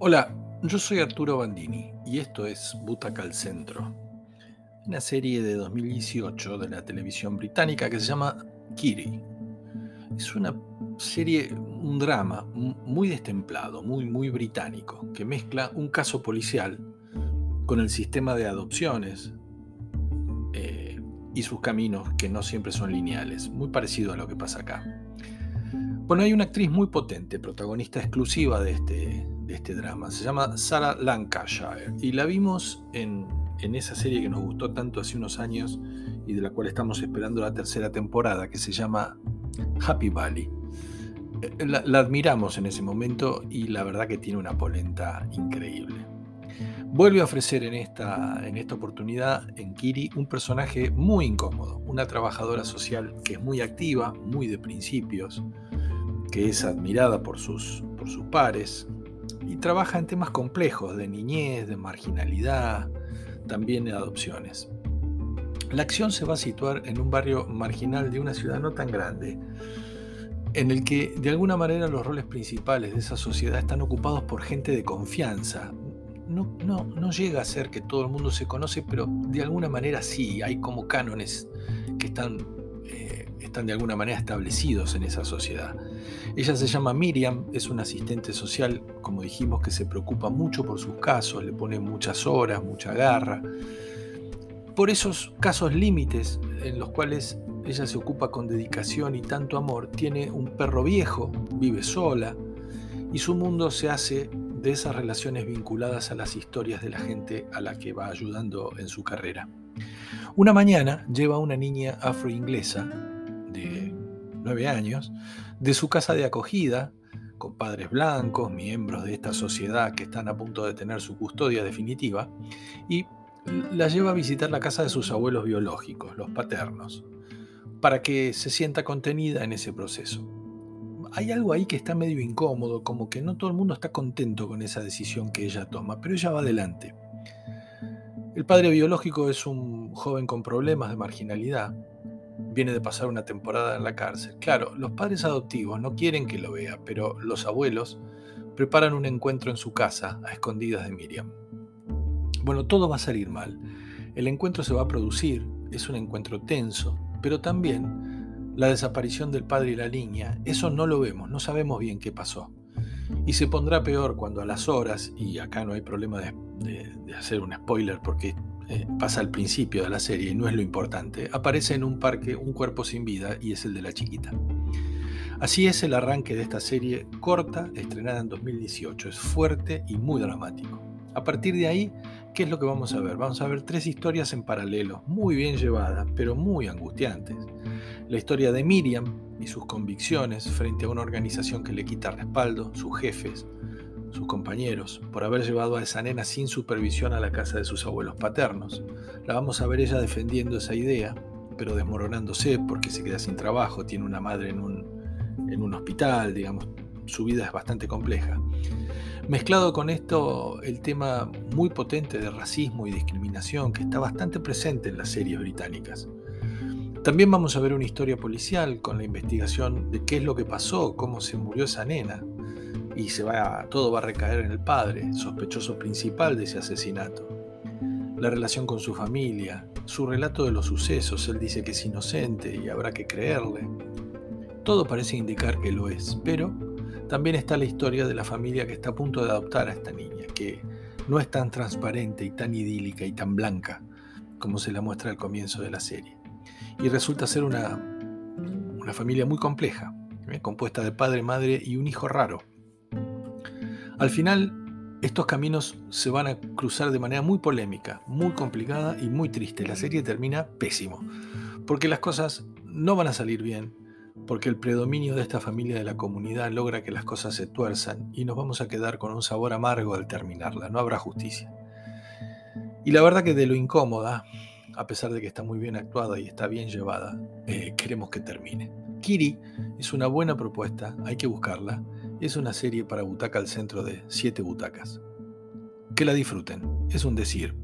Hola, yo soy Arturo Bandini y esto es Butaca al Centro, una serie de 2018 de la televisión británica que se llama Kiri. Es una serie, un drama muy destemplado, muy, muy británico, que mezcla un caso policial con el sistema de adopciones eh, y sus caminos que no siempre son lineales, muy parecido a lo que pasa acá. Bueno, hay una actriz muy potente, protagonista exclusiva de este, de este drama. Se llama Sarah Lancashire y la vimos en, esa serie que nos gustó tanto hace unos años y de la cual estamos esperando la tercera temporada, que se llama Happy Valley. Eh, la, la, admiramos en ese momento y la verdad que tiene una polenta increíble. Vuelve a ofrecer en esta, en esta oportunidad en Kiri un personaje muy incómodo, una trabajadora social que es muy activa, muy de principios, que es admirada por sus, por sus pares, y trabaja en temas complejos de niñez, de marginalidad, también de adopciones. La acción se va a situar en un barrio marginal de una ciudad no tan grande, en el que de alguna manera los roles principales de esa sociedad están ocupados por gente de confianza. No, no, no llega a ser que todo el mundo se conoce, pero de alguna manera sí, hay como cánones que están están de alguna manera establecidos en esa sociedad. Ella se llama Miriam, es una asistente social, como dijimos, que se preocupa mucho por sus casos, le pone muchas horas, mucha garra. Por esos casos límites en los cuales ella se ocupa con dedicación y tanto amor, tiene un perro viejo, vive sola, y su mundo se hace de esas relaciones vinculadas a las historias de la gente a la que va ayudando en su carrera. Una mañana lleva a una niña afroinglesa nueve años, de su casa de acogida, con padres blancos, miembros de esta sociedad que están a punto de tener su custodia definitiva, y la lleva a visitar la casa de sus abuelos biológicos, los paternos, para que se sienta contenida en ese proceso. Hay algo ahí que está medio incómodo, como que no todo el mundo está contento con esa decisión que ella toma, pero ella va adelante. El padre biológico es un joven con problemas de marginalidad, viene de pasar una temporada en la cárcel. Claro, los padres adoptivos no quieren que lo vea, pero los abuelos preparan un encuentro en su casa a escondidas de Miriam. Bueno, todo va a salir mal. El encuentro se va a producir, es un encuentro tenso, pero también la desaparición del padre y la niña, eso no lo vemos, no sabemos bien qué pasó. Y se pondrá peor cuando a las horas, y acá no hay problema de, de hacer un spoiler porque eh, pasa al principio de la serie y no es lo importante, aparece en un parque un cuerpo sin vida y es el de la chiquita. Así es el arranque de esta serie corta, estrenada en 2018. Es fuerte y muy dramático. A partir de ahí, ¿qué es lo que vamos a ver? Vamos a ver tres historias en paralelo, muy bien llevadas, pero muy angustiantes. La historia de Miriam y sus convicciones frente a una organización que le quita respaldo, sus jefes, sus compañeros, por haber llevado a esa nena sin supervisión a la casa de sus abuelos paternos. La vamos a ver ella defendiendo esa idea, pero desmoronándose porque se queda sin trabajo, tiene una madre en un, en un hospital, digamos, su vida es bastante compleja. Mezclado con esto el tema muy potente de racismo y discriminación que está bastante presente en las series británicas. También vamos a ver una historia policial con la investigación de qué es lo que pasó, cómo se murió esa nena, y se va, todo va a recaer en el padre, sospechoso principal de ese asesinato. La relación con su familia, su relato de los sucesos, él dice que es inocente y habrá que creerle. Todo parece indicar que lo es, pero también está la historia de la familia que está a punto de adoptar a esta niña, que no es tan transparente y tan idílica y tan blanca como se la muestra al comienzo de la serie. Y resulta ser una, una familia muy compleja, ¿eh? compuesta de padre, madre y un hijo raro, al final, estos caminos se van a cruzar de manera muy polémica, muy complicada y muy triste. La serie termina pésimo, porque las cosas no van a salir bien, porque el predominio de esta familia de la comunidad logra que las cosas se tuerzan y nos vamos a quedar con un sabor amargo al terminarla, no habrá justicia. Y la verdad que de lo incómoda, a pesar de que está muy bien actuada y está bien llevada, eh, queremos que termine. Kiri es una buena propuesta, hay que buscarla es una serie para butaca al centro de siete butacas. Que la disfruten, es un decir,